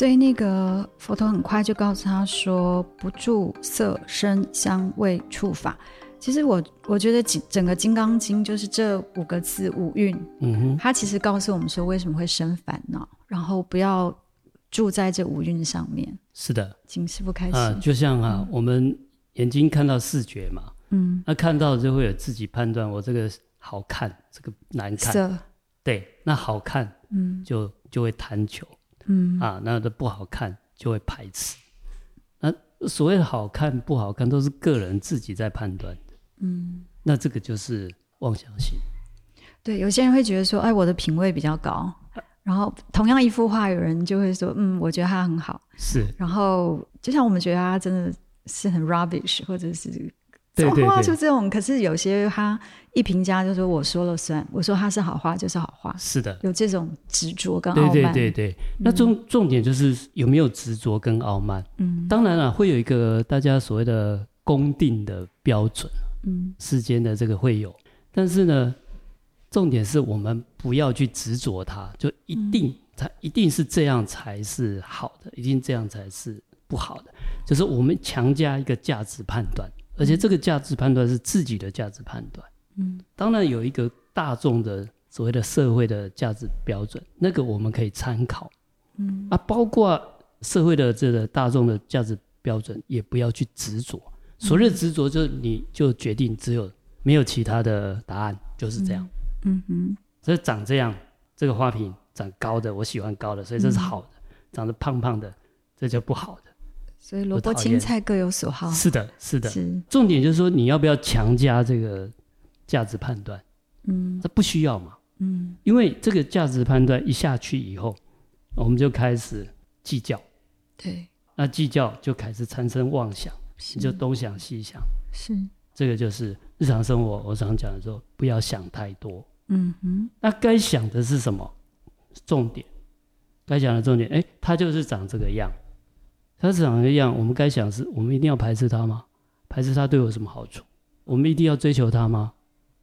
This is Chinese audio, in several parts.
所以那个佛陀很快就告诉他说：“不住色声香味触法。”其实我我觉得整整个《金刚经》就是这五个字五蕴，嗯哼，它其实告诉我们说为什么会生烦恼，然后不要住在这五蕴上面。是的，请师傅开始。啊，就像啊，嗯、我们眼睛看到视觉嘛，嗯，那看到就会有自己判断，我这个好看，这个难看，色。对，那好看，嗯，就就会贪求，嗯啊，那的不好看就会排斥。那所谓的好看不好看，都是个人自己在判断的，嗯，那这个就是妄想心。对，有些人会觉得说，哎，我的品味比较高，然后同样一幅画，有人就会说，嗯，我觉得它很好，是，然后就像我们觉得它真的是很 rubbish，或者是。对对对，画出这种，可是有些他一评价就说我说了算，我说他是好话就是好话，是的，有这种执着跟傲慢。对对对那重重点就是有没有执着跟傲慢。嗯，当然了，会有一个大家所谓的公定的标准，嗯，世间的这个会有，但是呢，重点是我们不要去执着它，就一定它、嗯、一定是这样才是好的，一定这样才是不好的，就是我们强加一个价值判断。而且这个价值判断是自己的价值判断，嗯，当然有一个大众的所谓的社会的价值标准，那个我们可以参考，嗯，啊，包括社会的这个大众的价值标准，也不要去执着。所谓的执着，就是你就决定只有没有其他的答案，就是这样，嗯哼。所以长这样，这个花瓶长高的，我喜欢高的，所以这是好的；长得胖胖的，这就不好的。所以萝卜青菜各有所好。是的，是的。是重点就是说，你要不要强加这个价值判断？嗯，那不需要嘛。嗯，因为这个价值判断一下去以后，我们就开始计较。对。那计较就开始产生妄想，你就东想西想。是。这个就是日常生活，我常讲的说，不要想太多。嗯哼。那该想的是什么？重点。该讲的重点，哎，它就是长这个样。它长一样，我们该想是：我们一定要排斥它吗？排斥它对我有什么好处？我们一定要追求它吗？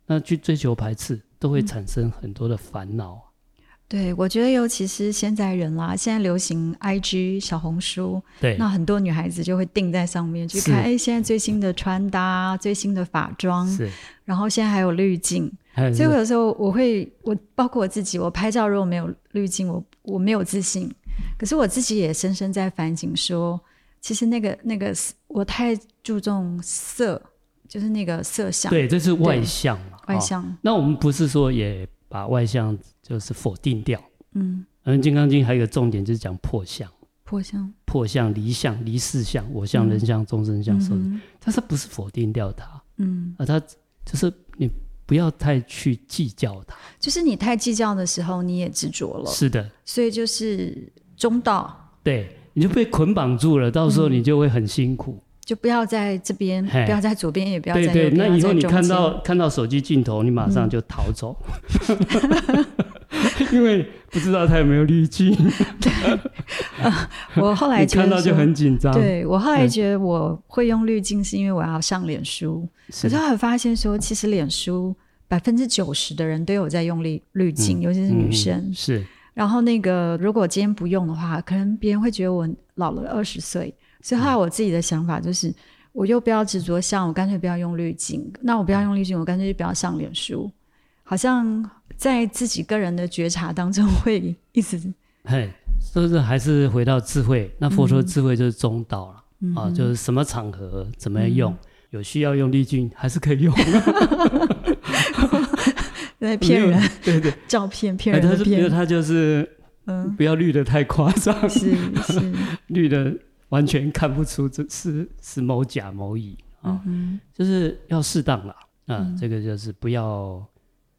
那去追求排斥，都会产生很多的烦恼。嗯、对，我觉得尤其是现在人啦，现在流行 IG 小红书，对，那很多女孩子就会定在上面去看，哎是，现在最新的穿搭、最新的法妆，是，然后现在还有滤镜，所以我有时候我会，我包括我自己，我拍照如果没有滤镜，我我没有自信。可是我自己也深深在反省，说，其实那个那个我太注重色，就是那个色相。对，这是外向嘛。外相。那我们不是说也把外向就是否定掉？嗯。而《金刚经》还有一个重点就是讲破相。破相。破相、离相、离事相、我相、人相、众生相、寿命。但是不是否定掉它？嗯。而它就是你不要太去计较它。就是你太计较的时候，你也执着了。是的。所以就是。中道，对，你就被捆绑住了，到时候你就会很辛苦。就不要在这边，不要在左边，也不要在右边。对对，那以后你看到看到手机镜头，你马上就逃走，因为不知道它有没有滤镜。我后来看到就很紧张。对，我后来觉得我会用滤镜，是因为我要上脸书。可是后来发现说，其实脸书百分之九十的人都有在用滤滤镜，尤其是女生。是。然后那个，如果今天不用的话，可能别人会觉得我老了二十岁。所以后来我自己的想法就是，我又不要执着像，我干脆不要用滤镜。那我不要用滤镜，我干脆就不要上脸书。好像在自己个人的觉察当中，会一直 嘿，是不是还是回到智慧？那佛说智慧就是中道了、嗯、啊，就是什么场合怎么样用，嗯、有需要用滤镜还是可以用。在骗人，对对，照片骗人的骗。他他就是，嗯，不要绿的太夸张，是是，绿的完全看不出这是是某甲某乙啊，就是要适当了啊，这个就是不要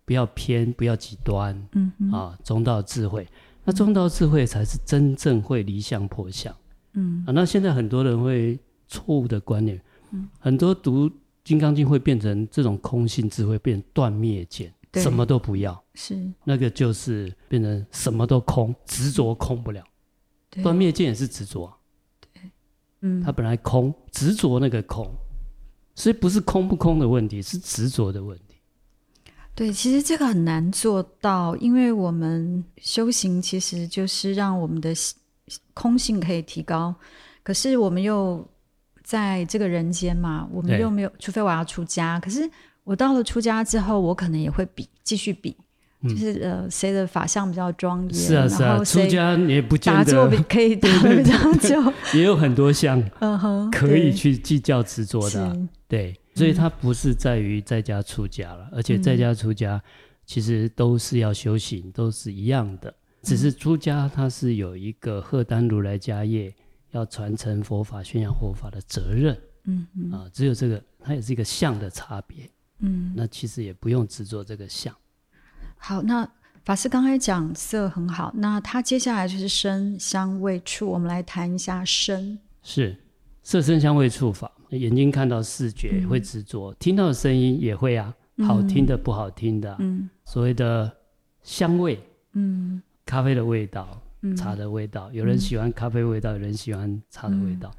不要偏，不要极端，嗯啊，中道智慧，那中道智慧才是真正会离相破相，嗯。啊，那现在很多人会错误的观念，嗯，很多读金刚经会变成这种空性智慧，变断灭见。对。什么都不要，是。那个就是变成什么都空，执着空不了。断灭见也是执着，对，嗯，它本来空，执着那个空，所以不是空不空的问题，是执着的问题。对，其实这个很难做到，因为我们修行其实就是让我们的空性可以提高，可是我们又在这个人间嘛，我们又没有，除非我要出家。可是我到了出家之后，我可能也会比继续比。就是呃，谁的法相比较庄严？是啊是啊，出家也不见得打坐可以比较久，也有很多相，嗯哼，可以去计较执着的、啊。对，所以它不是在于在家出家了，而且在家出家其实都是要修行，都是一样的。只是出家它是有一个荷担如来家业，要传承佛法、宣扬佛法的责任。嗯嗯啊，只有这个，它也是一个相的差别。嗯，那其实也不用执着这个相。好，那法师刚才讲色很好，那他接下来就是身香味触，我们来谈一下身。是色声香味触法，眼睛看到视觉会执着，嗯、听到的声音也会啊，好听的不好听的，嗯，所谓的香味，嗯，咖啡的味道，嗯、茶的味道，有人喜欢咖啡味道，有人喜欢茶的味道。嗯、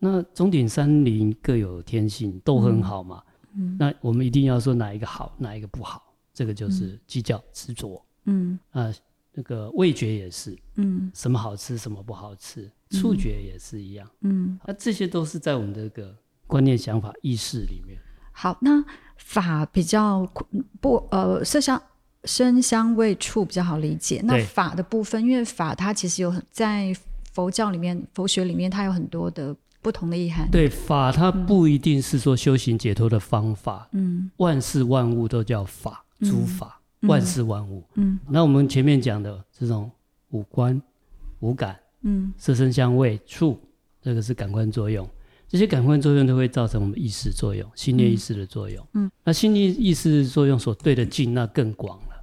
那中鼎山林各有天性，都很好嘛，嗯，那我们一定要说哪一个好，哪一个不好。这个就是计较执着，嗯。啊，那个味觉也是，嗯，什么好吃，什么不好吃，触觉也是一样，嗯，那这些都是在我们的这个观念、想法、意识里面。好，那法比较不呃，色香声香味触比较好理解。那法的部分，因为法它其实有很在佛教里面、佛学里面，它有很多的不同的意涵。对，法它不一定是说修行解脱的方法，嗯，万事万物都叫法。诸法、嗯、万事万物，嗯，那我们前面讲的这种五官、五感，嗯，色声香味触，这个是感官作用，这些感官作用都会造成我们意识作用、心念意识的作用，嗯，那心念意识作用所对的境，那更广了，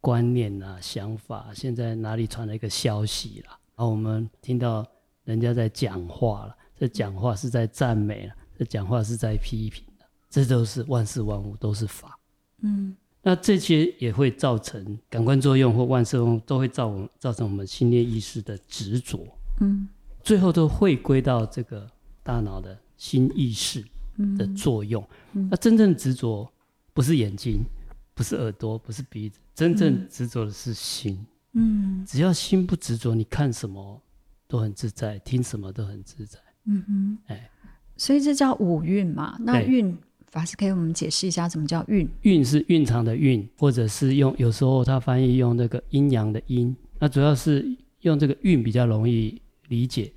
观念啊、想法，现在哪里传来一个消息了，然后我们听到人家在讲话了，这讲话是在赞美了，这讲话是在批评的，这都是万事万物都是法，嗯。那这些也会造成感官作用或万事用，都会造造成我们心念意识的执着，嗯，最后都会归到这个大脑的心意识的作用。嗯嗯、那真正执着不是眼睛，不是耳朵，不是鼻子，真正执着的是心。嗯，只要心不执着，你看什么都很自在，听什么都很自在。嗯哼，哎，所以这叫五蕴嘛？那蕴。法师可以给我们解释一下，什么叫蕴？蕴是蕴藏的蕴，或者是用有时候他翻译用那个阴阳的阴，那主要是用这个蕴比较容易理解。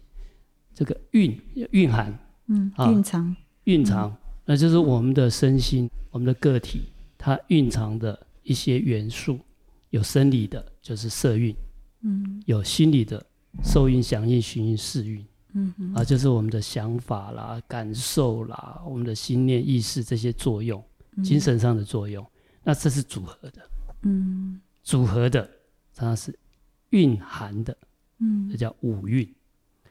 这个蕴蕴含，嗯，蕴藏，蕴藏，嗯、那就是我们的身心，我们的个体，它蕴藏的一些元素，有生理的，就是色蕴，嗯，有心理的，受蕴、想蕴、寻蕴、识蕴。嗯哼啊，就是我们的想法啦、感受啦、我们的心念、意识这些作用，嗯、精神上的作用，那这是组合的。嗯，组合的它是蕴含的。嗯，这叫五蕴。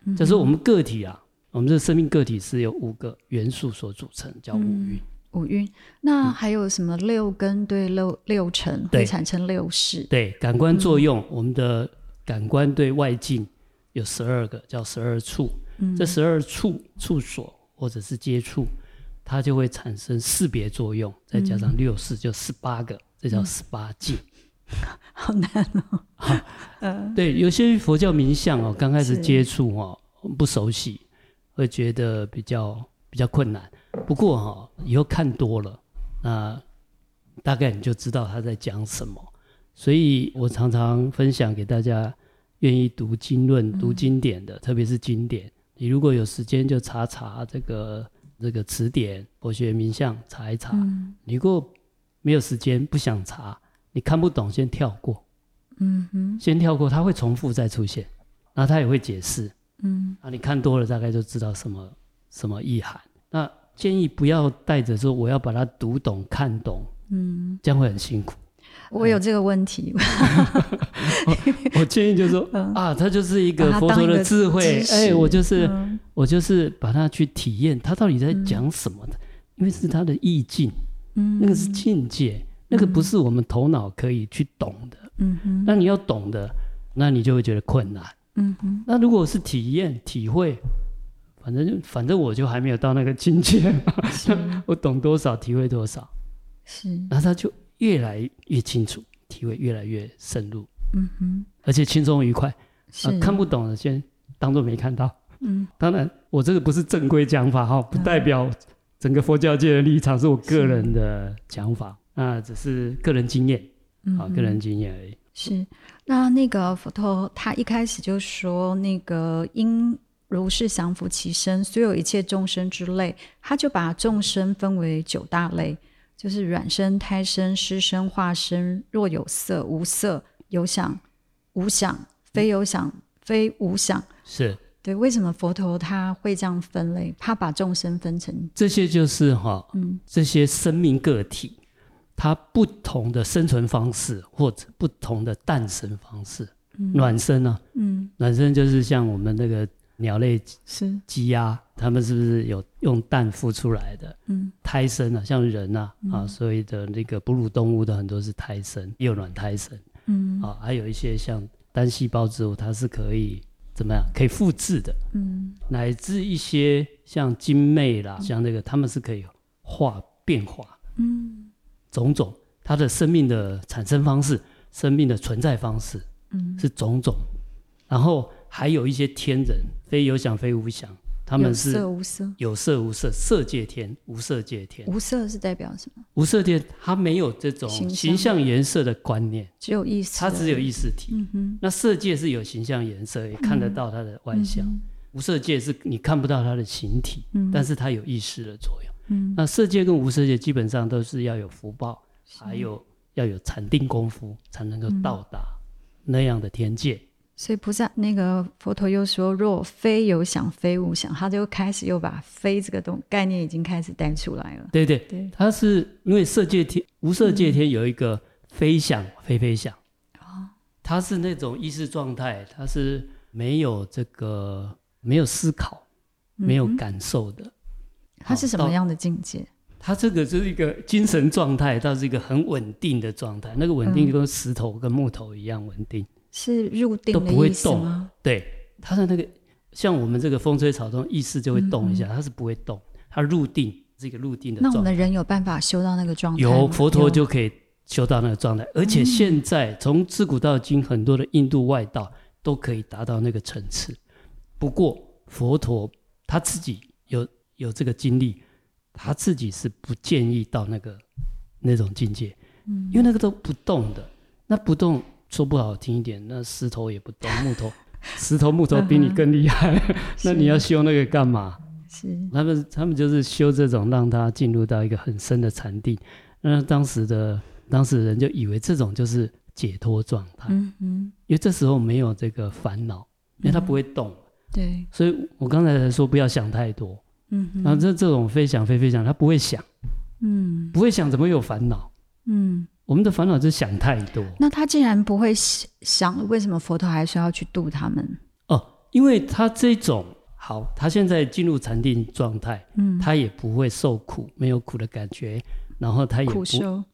嗯、就是我们个体啊，我们这个生命个体是由五个元素所组成，叫五蕴。嗯、五蕴。那还有什么六根对六六尘会产生六识？对，感官作用，嗯、我们的感官对外境。有十二个叫十二处，嗯、这十二处处所或者是接触，它就会产生识别作用，再加上六四就十八个，嗯、这叫十八境。好难哦。好，呃、对，有些佛教名相哦，刚开始接触哦，不熟悉，会觉得比较比较困难。不过哈、哦，以后看多了，那大概你就知道他在讲什么。所以我常常分享给大家。愿意读经论、读经典的，嗯、特别是经典，你如果有时间就查查这个这个词典、佛学名相，查一查。嗯、你如果没有时间、不想查，你看不懂，先跳过。嗯哼，先跳过，它会重复再出现，然后它也会解释。嗯，啊，你看多了，大概就知道什么什么意涵。那建议不要带着说我要把它读懂、看懂，嗯，这样会很辛苦。我有这个问题，我，我建议就是说、嗯、啊，它就是一个佛陀的智慧，哎，我就是、嗯、我就是把它去体验，它到底在讲什么的，嗯、因为是它的意境，嗯，那个是境界，嗯、那个不是我们头脑可以去懂的，嗯哼，那你要懂的，那你就会觉得困难，嗯哼，那如果是体验体会，反正就反正我就还没有到那个境界，是。我懂多少体会多少，是，然后他就。越来越清楚，体会越来越深入，嗯哼，而且轻松愉快，是、啊、看不懂的先当做没看到。嗯，当然我这个不是正规讲法哈，不代表整个佛教界的立场，是我个人的讲法，那只是个人经验，啊，个人经验而已。是，那那个佛陀他一开始就说，那个因如是降伏其身，所有一切众生之类，他就把众生分为九大类，就是卵生、胎生、湿生、化生，若有色、无色、有想、无想、非有想、嗯、非无想。是对，为什么佛陀他会这样分类？他把众生分成这些，就是哈，嗯，这些生命个体。它不同的生存方式，或者不同的诞生方式，嗯、卵生啊，嗯，卵生就是像我们那个鸟类是鸡鸭，它们是不是有用蛋孵出来的？嗯，胎生啊，像人啊，嗯、啊，所以的那个哺乳动物的很多是胎生，幼卵胎生，嗯，啊，还有一些像单细胞植物，它是可以怎么样？可以复制的，嗯，乃至一些像精魅啦，嗯、像那个，它们是可以化变化，嗯。种种，它的生命的产生方式，生命的存在方式，嗯，是种种。然后还有一些天人，非有想非无想，他们是有色无色，有色无色，色界天，无色界天。无色是代表什么？无色界它没有这种形象颜色的观念，只有意识，它只有意识体。嗯哼。那色界是有形象颜色，也看得到它的外相。嗯、无色界是你看不到它的形体，嗯、但是它有意识的作用。嗯，那色界跟无色界基本上都是要有福报，还有要有禅定功夫，才能够到达那样的天界。嗯、所以菩萨那个佛陀又说：“若非有想，非无想。”他就开始又把“非”这个东概念已经开始带出来了。对对对，他是因为色界天、无色界天有一个非想、非非想，哦，他是那种意识状态，他是没有这个没有思考、没有感受的。嗯它是什么样的境界？它这个就是一个精神状态，它是一个很稳定的状态。那个稳定就跟石头跟木头一样稳定，嗯、是入定都不会动。对，它的那个像我们这个风吹草动，意识就会动一下，嗯、它是不会动。它入定是一个入定的状态。那我们人有办法修到那个状态？有佛陀就可以修到那个状态，而且现在从自古到今，很多的印度外道都可以达到那个层次。不过佛陀他自己有。有这个经历，他自己是不建议到那个那种境界，嗯，因为那个都不动的，那不动说不好听一点，那石头也不动，木头，石头木头比你更厉害，那你要修那个干嘛？是。他们他们就是修这种让他进入到一个很深的禅定，那当时的当时人就以为这种就是解脱状态，嗯嗯，因为这时候没有这个烦恼，因为他不会动，嗯、对，所以我刚才才说不要想太多。嗯，然后这这种非想非非想，他不会想，嗯，不会想，怎么有烦恼？嗯，我们的烦恼就是想太多。那他既然不会想，为什么佛陀还需要去度他们？哦，因为他这种好，他现在进入禅定状态，嗯，他也不会受苦，没有苦的感觉，然后他也不，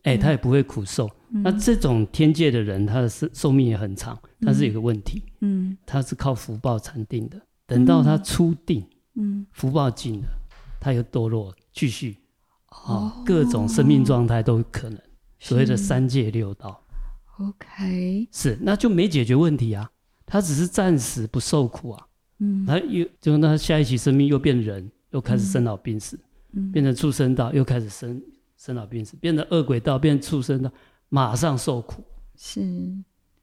哎，他也不会苦受。嗯，那这种天界的人，他的寿寿命也很长，但是有个问题，嗯，他是靠福报禅定的，等到他出定。嗯，福报尽了，他又堕落，继续，哦，各种生命状态都有可能。所谓的三界六道，OK，是，那就没解决问题啊，他只是暂时不受苦啊，嗯，他又就那下一期生命又变人，又开始生老病死，嗯，变成畜生道又开始生生老病死，变成恶鬼道，变成畜生道，马上受苦，是，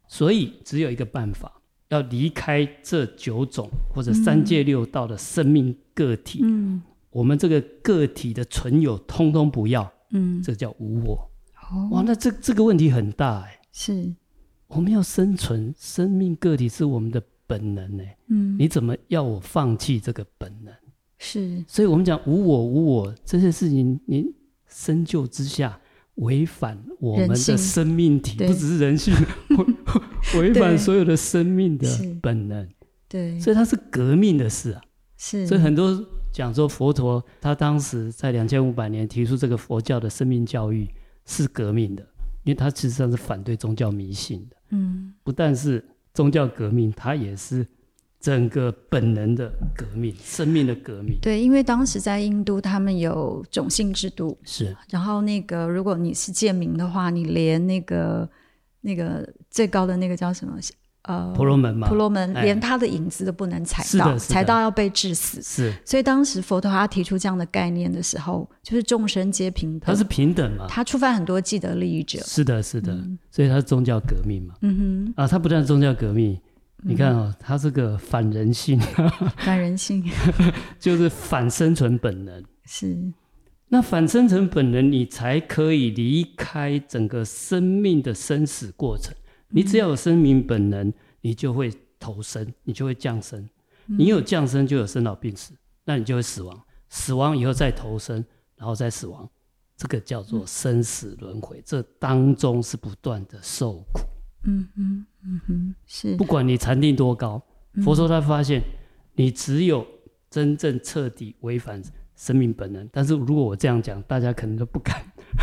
所以只有一个办法。要离开这九种或者三界六道的生命个体，嗯，我们这个个体的存有通通不要，嗯，这叫无我。哦，哇，那这这个问题很大哎。是，我们要生存，生命个体是我们的本能哎。嗯，你怎么要我放弃这个本能？是，所以我们讲无我无我这些事情，您深究之下。违反我们的生命体，不只是人性，违反所有的生命的本能。对，所以它是革命的事啊。是，所以很多讲说佛陀他当时在两千五百年提出这个佛教的生命教育是革命的，因为他实际上是反对宗教迷信的。嗯，不但是宗教革命，他也是。整个本能的革命，生命的革命。对，因为当时在印度，他们有种姓制度，是。然后那个，如果你是贱民的话，你连那个那个最高的那个叫什么呃，婆罗门嘛，婆罗门连他的影子都不能踩到，踩到要被致死。是，所以当时佛陀他提出这样的概念的时候，就是众生皆平等，他是平等嘛。他触犯很多既得利益者。是的，是的，嗯、所以他是宗教革命嘛。嗯哼，啊，他不但是宗教革命，嗯、你看啊、哦，他是个反人性，反人性，就是反生存本能。是，那反生存本能，你才可以离开整个生命的生死过程。你只要有生命本能，你就会投生，你就会降生。你有降生，就有生老病死，那你就会死亡。死亡以后再投生，然后再死亡，这个叫做生死轮回。这当中是不断的受苦。嗯嗯嗯哼，是。不管你禅定多高，佛说他发现，你只有真正彻底违反生命本能。但是如果我这样讲，大家可能都不敢，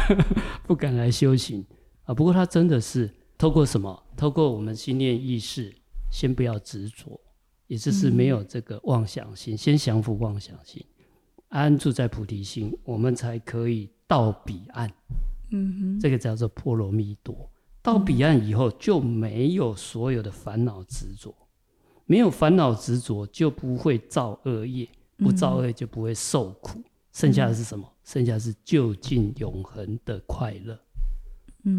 不敢来修行啊。不过他真的是。透过什么？透过我们心念意识，先不要执着，也就是没有这个妄想心，嗯、先降服妄想心，安住在菩提心，我们才可以到彼岸。嗯哼，这个叫做波罗蜜多。到彼岸以后，就没有所有的烦恼执着，没有烦恼执着，就不会造恶业，不造恶业就不会受苦。嗯、剩下的是什么？剩下的是就近永恒的快乐。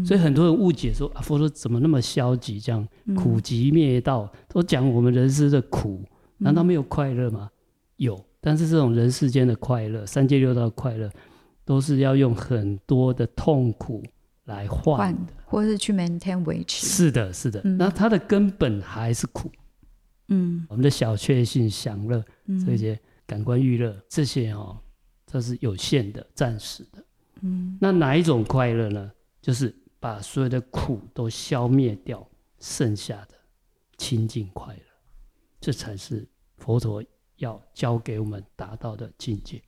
所以很多人误解说啊，佛陀怎么那么消极？这样苦集灭道，都讲我们人世的苦，难道没有快乐吗？有，但是这种人世间的快乐，三界六道的快乐，都是要用很多的痛苦来换的，或是去 maintain 维持。是的，是的。那它的根本还是苦。嗯，我们的小确幸、享乐这些感官娱乐，这些哦，这是有限的、暂时的。嗯，那哪一种快乐呢？就是把所有的苦都消灭掉，剩下的清净快乐，这才是佛陀要教给我们达到的境界。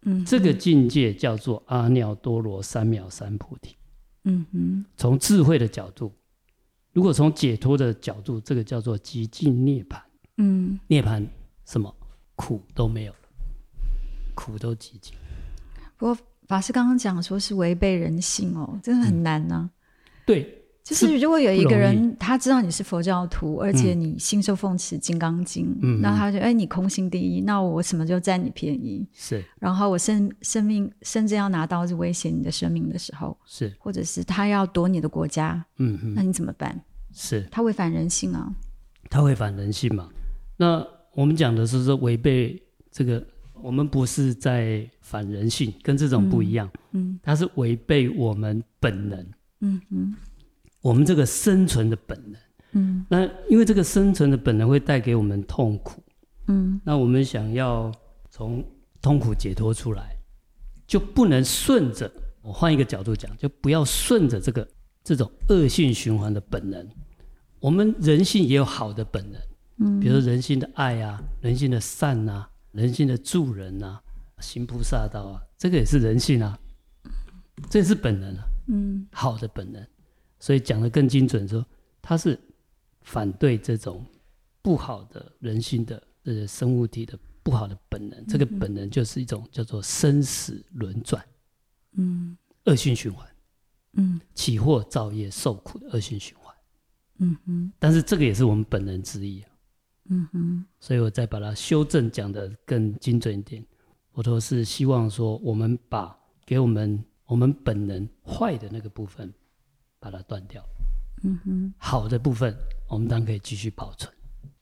嗯，这个境界叫做阿耨多罗三藐三菩提。嗯哼，从智慧的角度，如果从解脱的角度，这个叫做极尽涅槃。嗯，涅槃什么苦都没有了，苦都极尽。不过。法师刚刚讲说是违背人性哦，真的很难呢、啊嗯。对，就是如果有一个人他知道你是佛教徒，而且你信受奉持《金刚经》，嗯，那他就哎，你空性第一，那我什么就占你便宜？是。然后我生生命甚至要拿刀子威胁你的生命的时候，是。或者是他要夺你的国家，嗯嗯，那你怎么办？是。他违反人性啊。他违反人性嘛？那我们讲的是说违背这个。我们不是在反人性，跟这种不一样。嗯，它是违背我们本能。嗯嗯，我们这个生存的本能。嗯，那因为这个生存的本能会带给我们痛苦。嗯，那我们想要从痛苦解脱出来，就不能顺着。我换一个角度讲，就不要顺着这个这种恶性循环的本能。我们人性也有好的本能。嗯，比如说人性的爱啊，人性的善啊。人性的助人呐、啊，行菩萨道啊，这个也是人性啊，这也是本能啊，嗯，好的本能，所以讲得更精准说，他是反对这种不好的人性的这个生物体的不好的本能，这个本能就是一种叫做生死轮转，嗯，恶性循环，嗯，起祸造业受苦的恶性循环，嗯哼，但是这个也是我们本能之一啊。嗯哼，所以我再把它修正，讲的更精准一点。我都是希望说，我们把给我们我们本能坏的那个部分，把它断掉。嗯哼，好的部分，我们当然可以继续保存。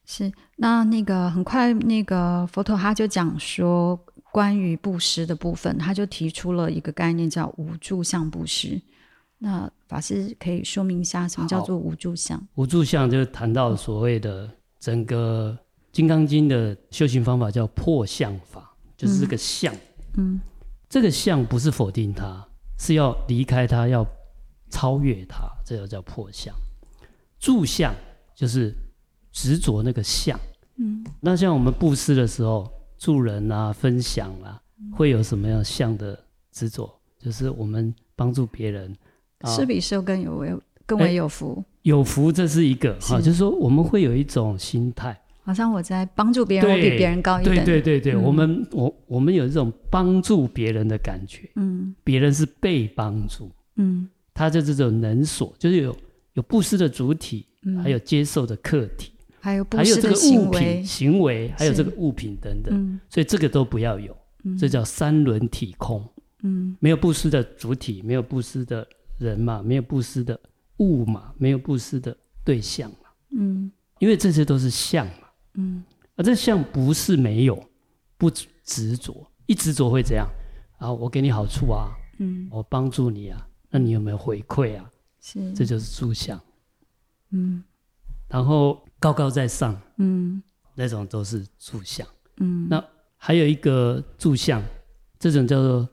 是，那那个很快，那个佛陀他就讲说，关于布施的部分，他就提出了一个概念，叫无住相布施。那法师可以说明一下，什么叫做无住相？无住相就是谈到所谓的。整个《金刚经》的修行方法叫破相法，就是这个相。嗯，这个相不是否定它，是要离开它，要超越它，这就叫破相。住相就是执着那个相。嗯，那像我们布施的时候，助人啊、分享啊，会有什么样相的执着？就是我们帮助别人，施比受更有为，更为有福。有福，这是一个哈，就是说我们会有一种心态，好像我在帮助别人，我比别人高一点。对对对对，嗯、我们我我们有这种帮助别人的感觉，嗯，别人是被帮助，嗯，他就这种能所，就是有有布施的主体，嗯、还有接受的客体，还有还有这个物品行为，还有这个物品等等，嗯、所以这个都不要有，嗯、这叫三轮体空。嗯，没有布施的主体，没有布施的人嘛，没有布施的物嘛，没有布施的对象嘛。嗯，因为这些都是相嘛。嗯，而这相不是没有，不执着，一执着会怎样？啊，我给你好处啊，嗯，我帮助你啊，那你有没有回馈啊？是，这就是住相。嗯，然后高高在上，嗯，那种都是住相。嗯，那还有一个住相，这种叫做。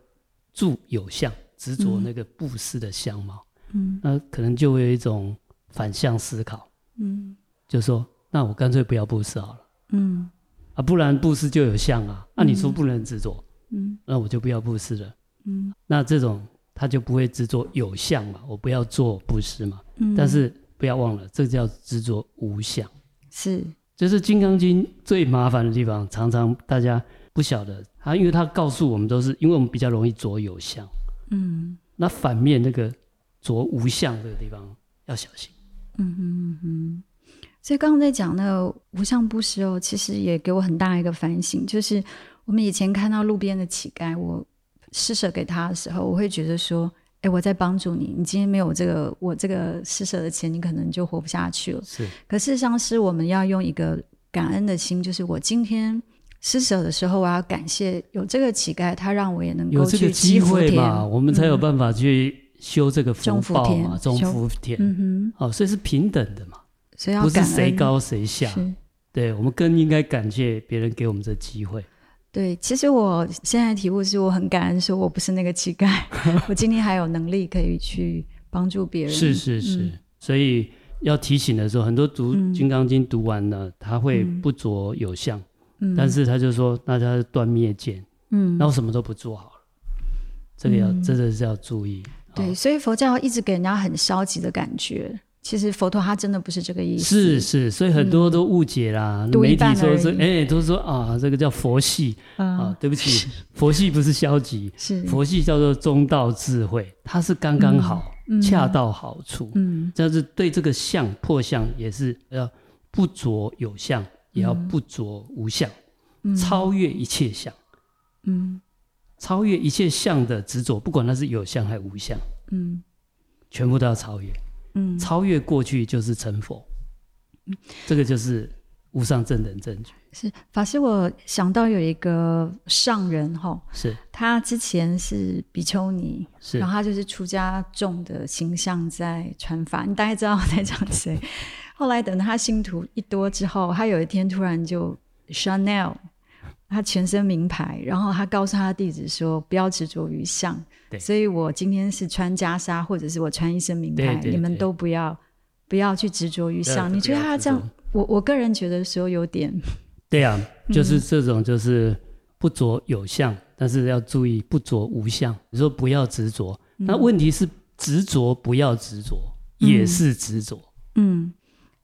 住有相，执着那个布施的相貌，嗯，那可能就会有一种反向思考，嗯，就说那我干脆不要布施好了，嗯，啊，不然布施就有相啊，那、你说不能执着，嗯，那我就不要布施了，嗯，那这种他就不会执着有相嘛，我不要做布施嘛，嗯，但是不要忘了，这叫执着无相，是，就是《金刚经》最麻烦的地方，常常大家。不晓得啊，因为他告诉我们都是，因为我们比较容易着有相，嗯，那反面那个着无相这个地方要小心，嗯嗯嗯。所以刚刚在讲那个无相布施哦，其实也给我很大一个反省，就是我们以前看到路边的乞丐，我施舍给他的时候，我会觉得说，哎，我在帮助你，你今天没有这个我这个施舍的钱，你可能就活不下去了。是，可事实上是我们要用一个感恩的心，就是我今天。施舍的时候，我要感谢有这个乞丐，他让我也能够有这个机会嘛，我们才有办法去修这个福报嘛，中福田。嗯哼，哦，所以是平等的嘛，所以要不是谁高谁下。对，我们更应该感谢别人给我们这机会。对，其实我现在的体悟是我很感恩，说我不是那个乞丐，我今天还有能力可以去帮助别人。是是是，嗯、所以要提醒的时候，很多读《金刚经》读完了，他会不着有相。但是他就说，大家断灭见，嗯，那我什么都不做好了，这个要、嗯、真的是要注意。对，所以佛教一直给人家很消极的感觉，其实佛陀他真的不是这个意思。是是，所以很多都误解啦。嗯、媒体说是，哎、欸，都说啊，这个叫佛系、嗯、啊，对不起，佛系不是消极，是佛系叫做中道智慧，它是刚刚好，嗯、恰到好处。嗯，但是对这个相破相也是要不着有相。也要不着无相，嗯、超越一切相，嗯，超越一切相的执着，不管它是有相还是无相，嗯，全部都要超越，嗯，超越过去就是成佛，嗯，这个就是无上正等正觉。是法师，我想到有一个上人哈，是。他之前是比丘尼，是，然后他就是出家众的形象在传法，你大概知道我在讲谁。后来等他信徒一多之后，他有一天突然就 Chanel，他全身名牌，然后他告诉他的弟子说：“不要执着于相。”所以我今天是穿袈裟，或者是我穿一身名牌，对对对，你们都不要不要去执着于相。你觉得他这样？我我个人觉得说有点。对啊，就是这种，就是不着有相，嗯、但是要注意不着无相。你说不要执着，那问题是执着不要执着，嗯、也是执着。嗯。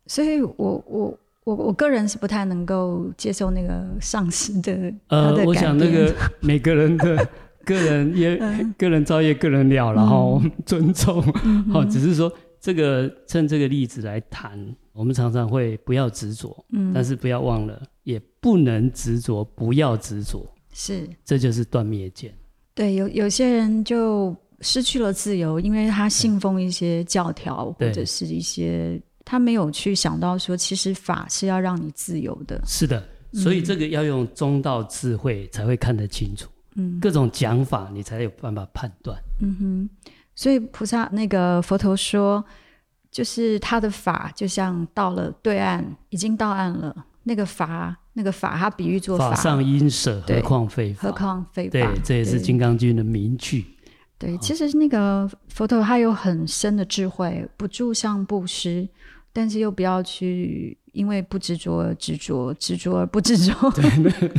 所以我，我我我我个人是不太能够接受那个上司的。呃，我想那个每个人的 个人也、嗯、个人造业个人了，然后尊重。好、嗯哦，只是说这个趁这个例子来谈，我们常常会不要执着，嗯，但是不要忘了，也不能执着，不要执着，是，这就是断灭见。对，有有些人就失去了自由，因为他信奉一些教条或者是一些。他没有去想到说，其实法是要让你自由的。是的，所以这个要用中道智慧才会看得清楚。嗯，各种讲法你才有办法判断。嗯哼，所以菩萨那个佛陀说，就是他的法就像到了对岸，已经到岸了。那个法，那个法，他比喻做法，法上因舍，何况非法？何况非法？对，这也是《金刚经》的名句。对，其实那个佛陀他有很深的智慧，不住相布施，但是又不要去因为不执着而执着，执着而不执着。对，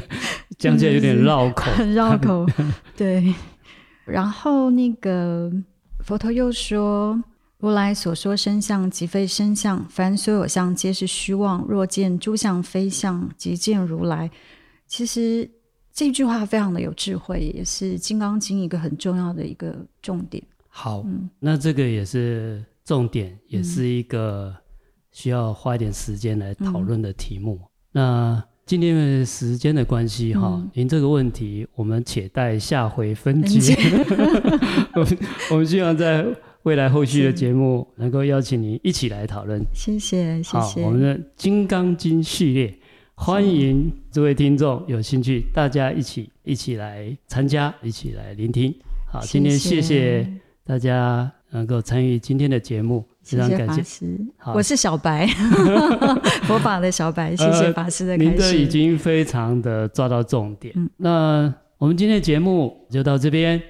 讲起来有点绕口，很绕口。对，然后那个佛陀又说：“如来所说身相，即非身相；凡所有相，皆是虚妄。若见诸相非相，即见如来。”其实。这句话非常的有智慧，也是《金刚经》一个很重要的一个重点。好，嗯、那这个也是重点，也是一个需要花一点时间来讨论的题目。嗯、那今天的时间的关系哈，您、嗯、这个问题我们且待下回分解。我们我们希望在未来后续的节目能够邀请您一起来讨论。谢谢谢谢。好，我们的《金刚经》系列，欢迎诸位听众有兴趣，大家一起一起来参加，一起来聆听。好，今天谢谢大家能够参与今天的节目。非常感谢，我是小白，佛法的小白，谢谢法师的开示。您这已经非常的抓到重点。嗯，那我们今天的节目就到这边，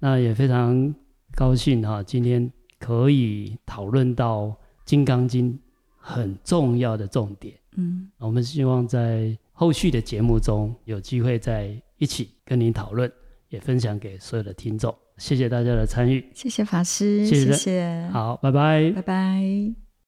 那也非常高兴哈，今天可以讨论到《金刚经》很重要的重点。嗯，我们希望在后续的节目中有机会再一起跟您讨论，也分享给所有的听众。谢谢大家的参与，谢谢法师，谢谢，谢谢，好，拜拜，拜拜。